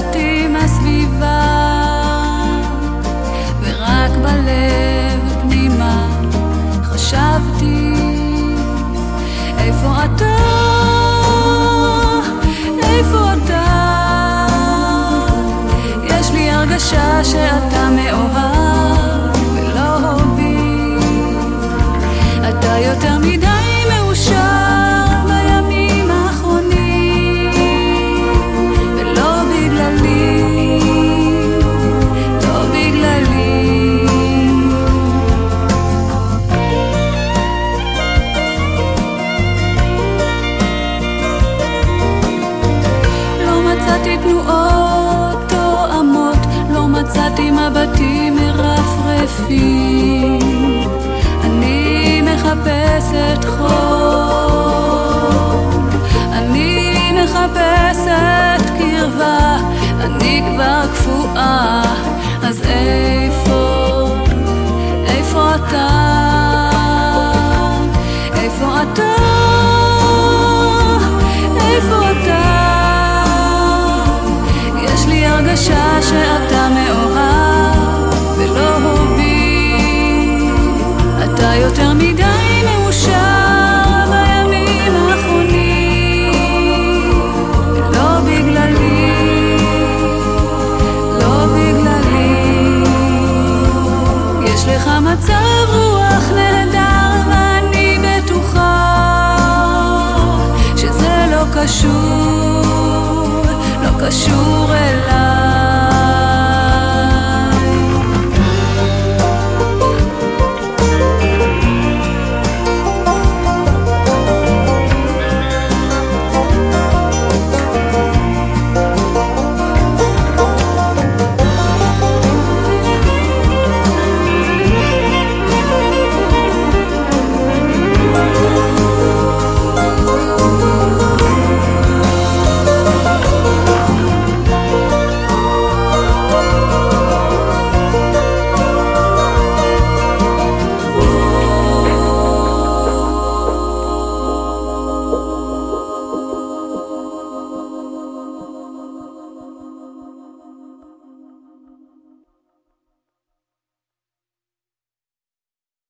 מבטים הסביבה ורק בלב פנימה חשבתי איפה אתה? איפה אתה? יש לי הרגשה שאתה מאוהב ולא בי אתה יותר מדי מאושר תנועות תואמות, לא מצאתי מבטים מרפרפים. אני מחפשת חום, אני מחפשת קרבה, אני כבר קפואה, אז איפה, אתה יותר מדי מאושר בימים האחרונים. לא בגללי, לא בגללי. יש לך מצב רוח נהדר ואני בטוחה שזה לא קשור, לא קשור